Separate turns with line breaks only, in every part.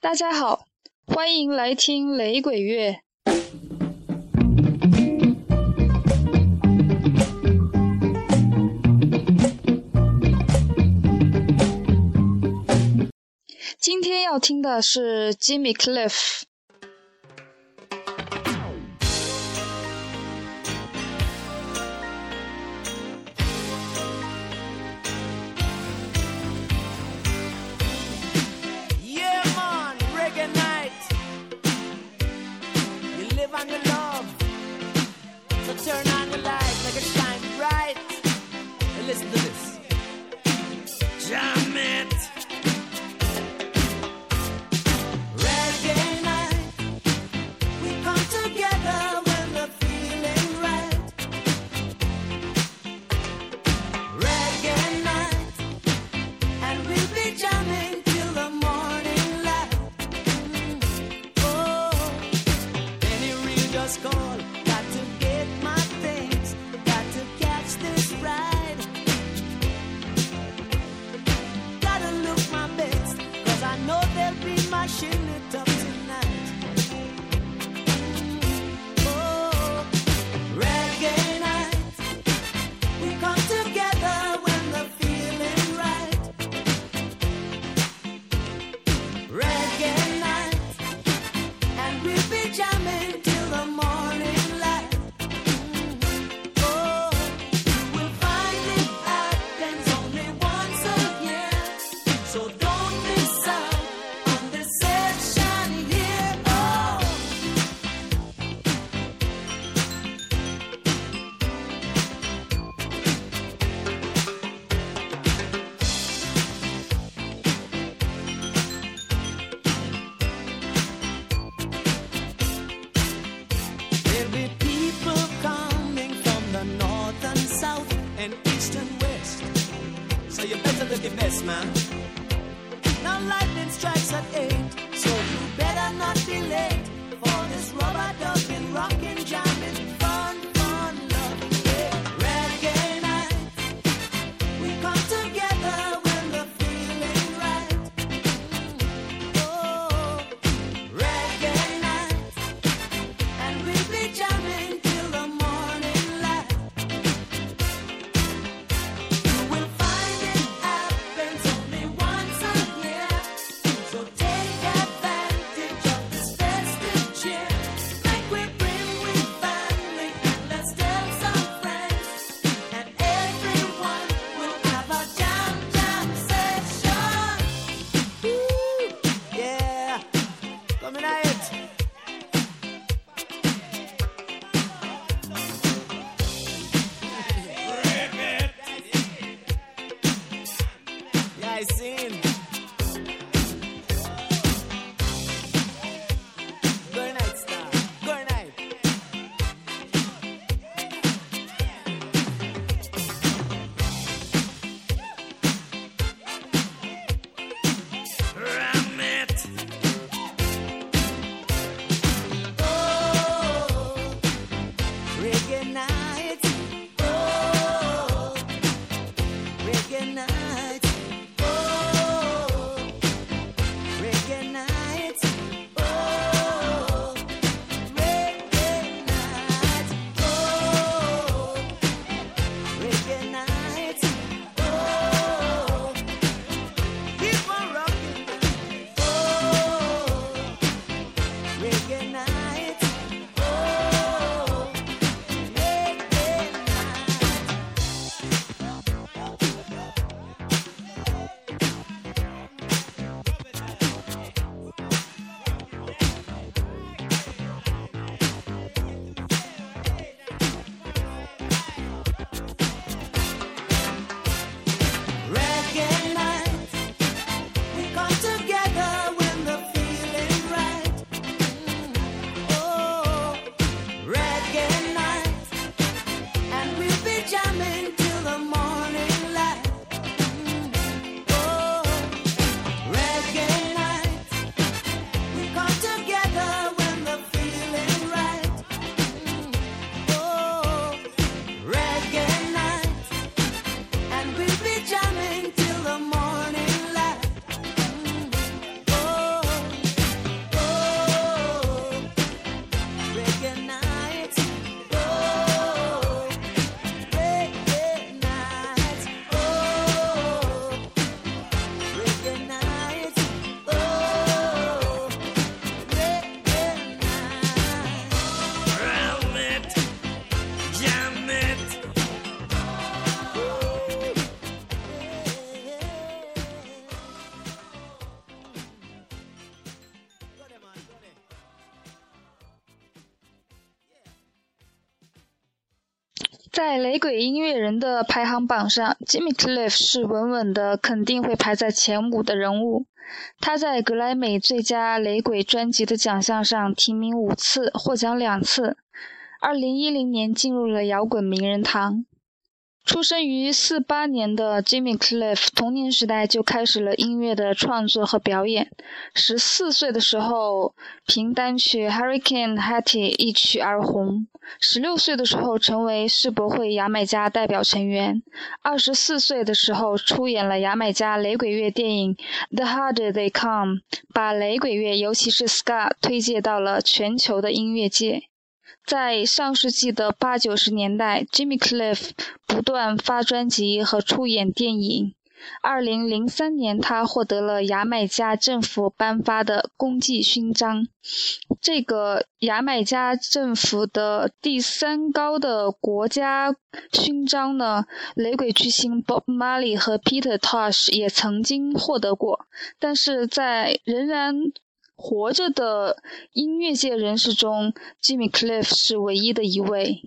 大家好欢迎来听雷鬼乐今天要听的是 jimmy cliff
在雷鬼音乐人的排行榜上，Jimmy Cliff 是稳稳的，肯定会排在前五的人物。他在格莱美最佳雷鬼专辑的奖项上提名五次，获奖两次。二零一零年进入了摇滚名人堂。出生于四八年的 Jimmy Cliff，童年时代就开始了音乐的创作和表演。十四岁的时候，凭单曲《Hurricane Hattie》一曲而红。十六岁的时候，成为世博会牙买加代表成员。二十四岁的时候，出演了牙买加雷鬼乐电影《The Harder They Come》，把雷鬼乐，尤其是 Ska，推介到了全球的音乐界。在上世纪的八九十年代，Jimmy Cliff 不断发专辑和出演电影。二零零三年，他获得了牙买加政府颁发的功绩勋章。这个牙买加政府的第三高的国家勋章呢，雷鬼巨星 Bob Marley 和 Peter Tosh 也曾经获得过，但是在仍然。活着的音乐界人士中，Jimmy Cliff 是唯一的一位。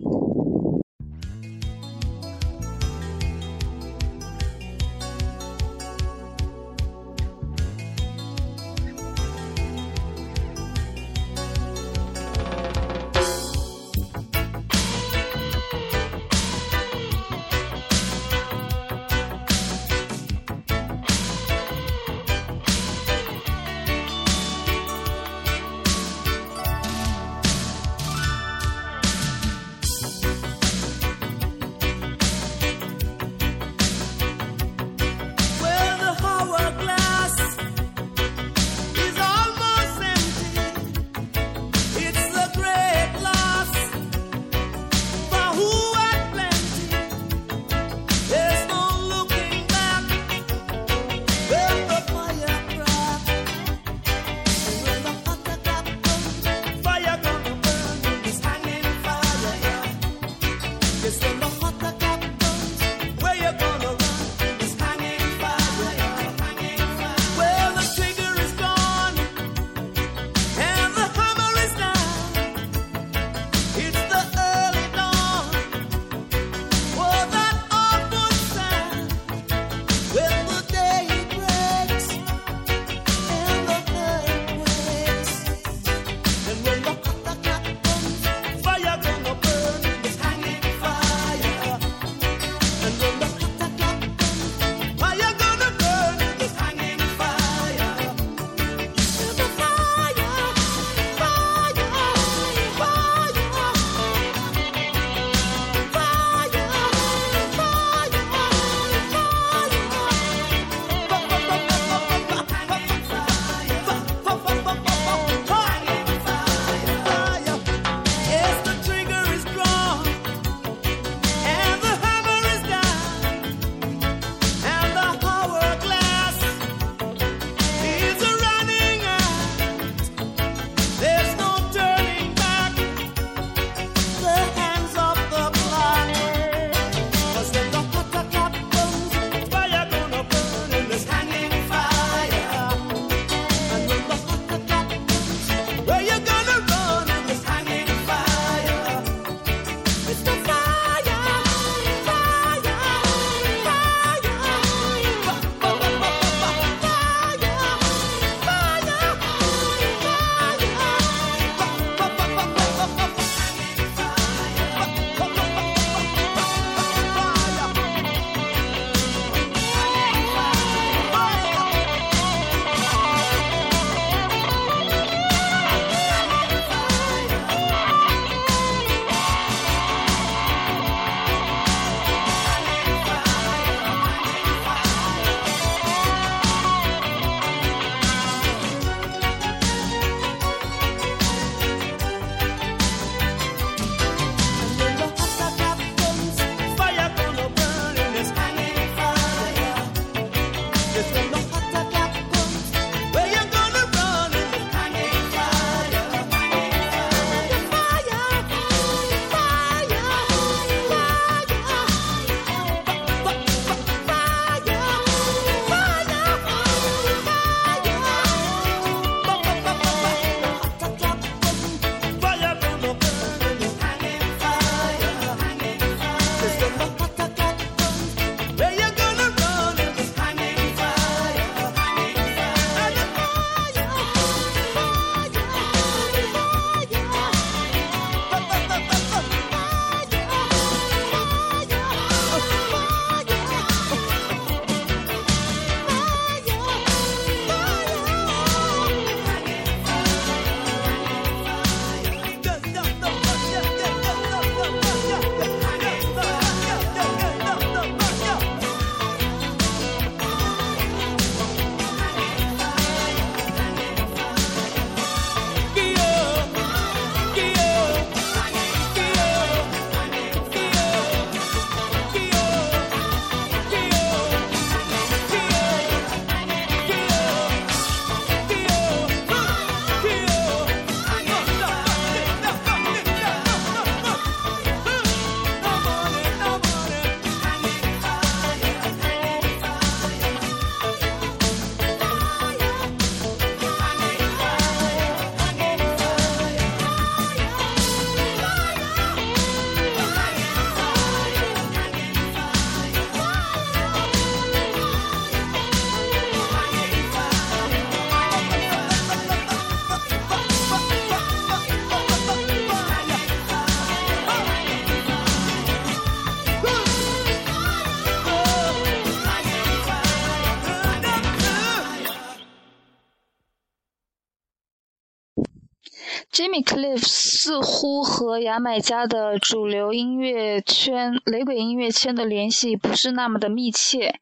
Jimmy Cliff 似乎和牙买加的主流音乐圈、雷鬼音乐圈的联系不是那么的密切。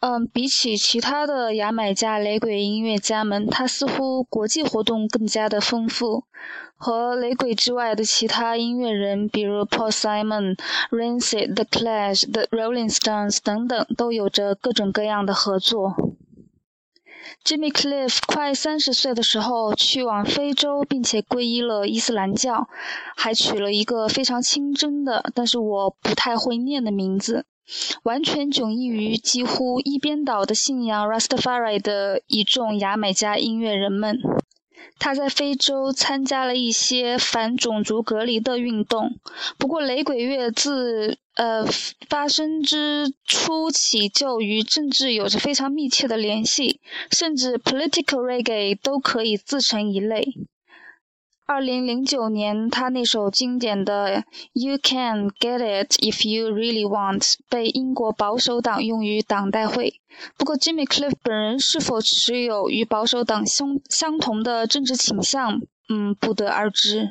嗯，比起其他的牙买加雷鬼音乐家们，他似乎国际活动更加的丰富。和雷鬼之外的其他音乐人，比如 Paul Simon、Rancid、The Clash、The Rolling Stones 等等，都有着各种各样的合作。Jimmy Cliff 快三十岁的时候去往非洲，并且皈依了伊斯兰教，还取了一个非常清真的，但是我不太会念的名字，完全迥异于几乎一边倒的信仰 Rastafari 的一众牙买加音乐人们。他在非洲参加了一些反种族隔离的运动。不过，雷鬼乐自呃发生之初起就与政治有着非常密切的联系，甚至 political reggae 都可以自成一类。二零零九年，他那首经典的《You Can Get It If You Really Want》被英国保守党用于党代会。不过，Jimmy Cliff 本人是否持有与保守党相相同的政治倾向，嗯，不得而知。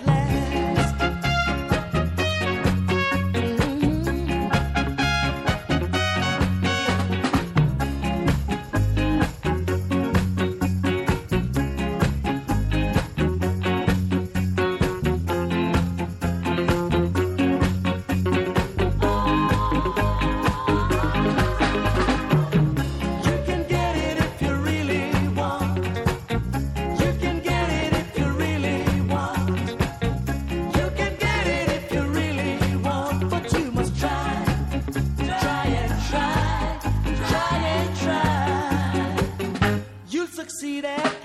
that?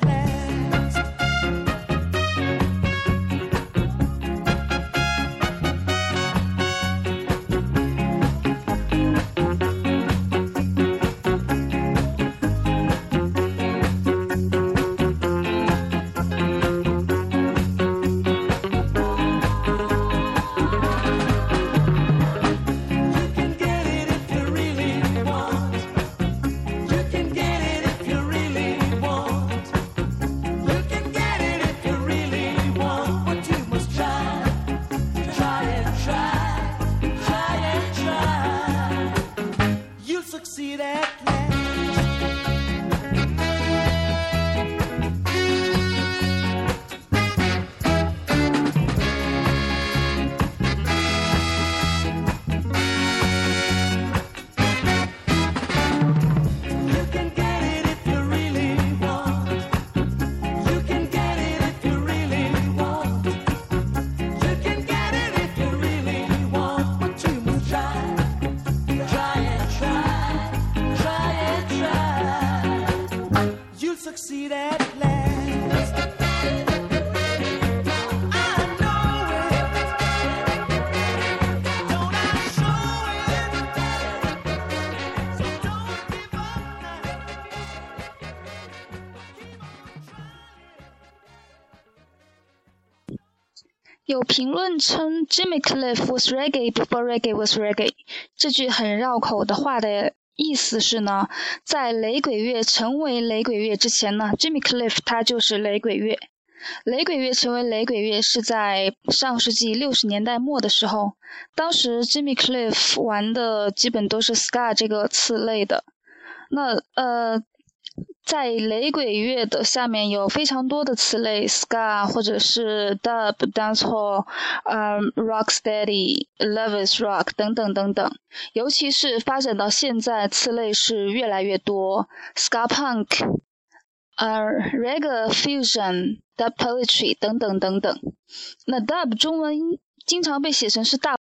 有评论称 Jimmy Cliff was reggae before reggae was reggae，这句很绕口的话的意思是呢，在雷鬼乐成为雷鬼乐之前呢，Jimmy Cliff 他就是雷鬼乐。雷鬼乐成为雷鬼乐是在上世纪六十年代末的时候，当时 Jimmy Cliff 玩的基本都是 ska 这个次类的。那呃，在雷鬼乐的下面有非常多的词类，ska 或者是 dub、dancehall、嗯、rocksteady、lovers rock 等等等等。尤其是发展到现在，词类是越来越多，ska punk、呃 reggae fusion、dub poetry 等等等等。那 dub 中文经常被写成是大。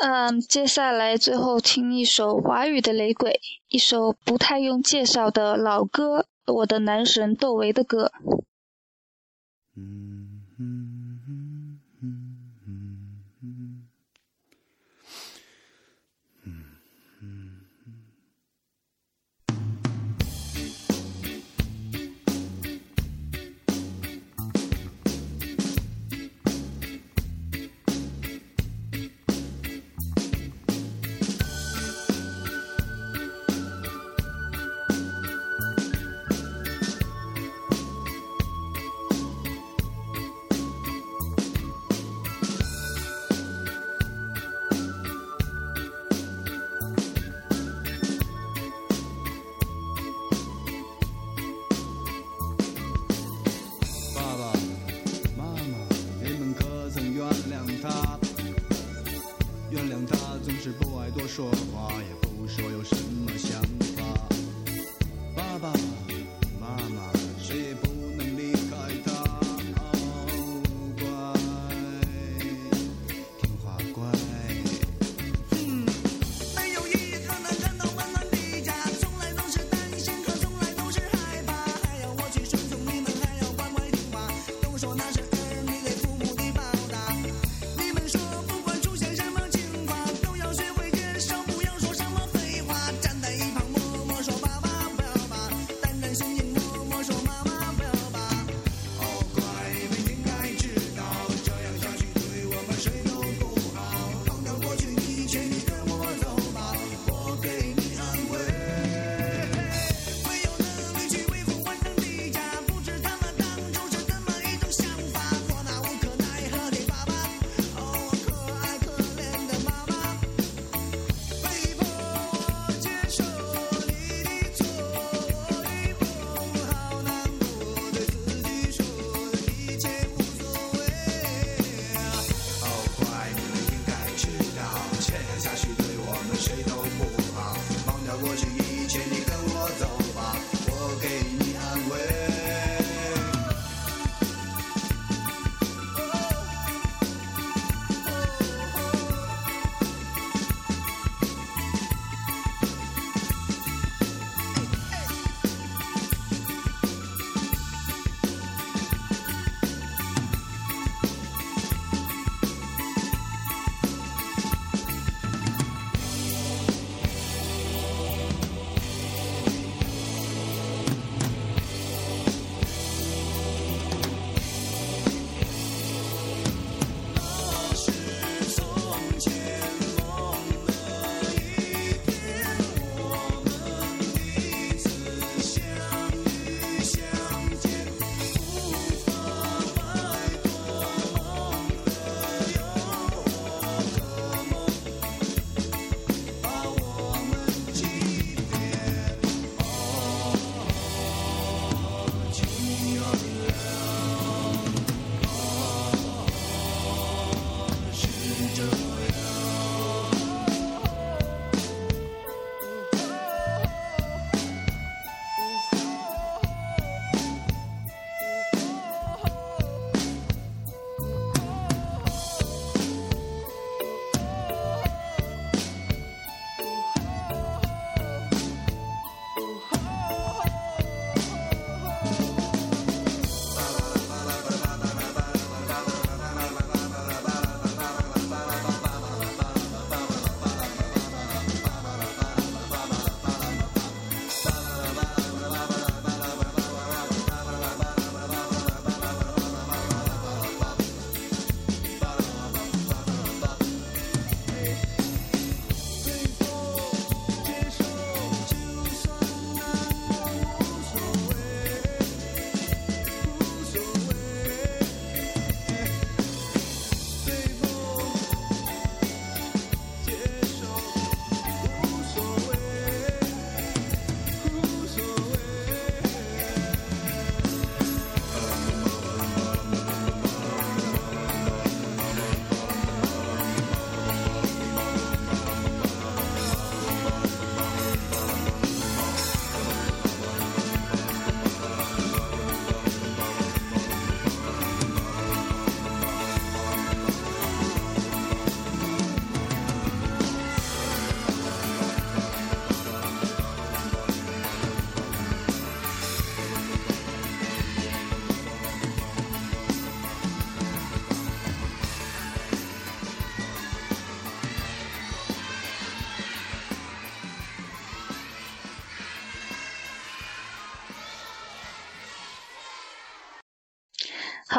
嗯接下来最后听一首华语的雷鬼一首不太用介绍的老歌我的男神窦唯的歌。
嗯。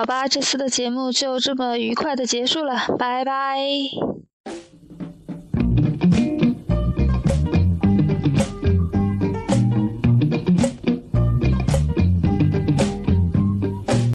好吧，这次的节目就这么愉快的结束了，拜拜。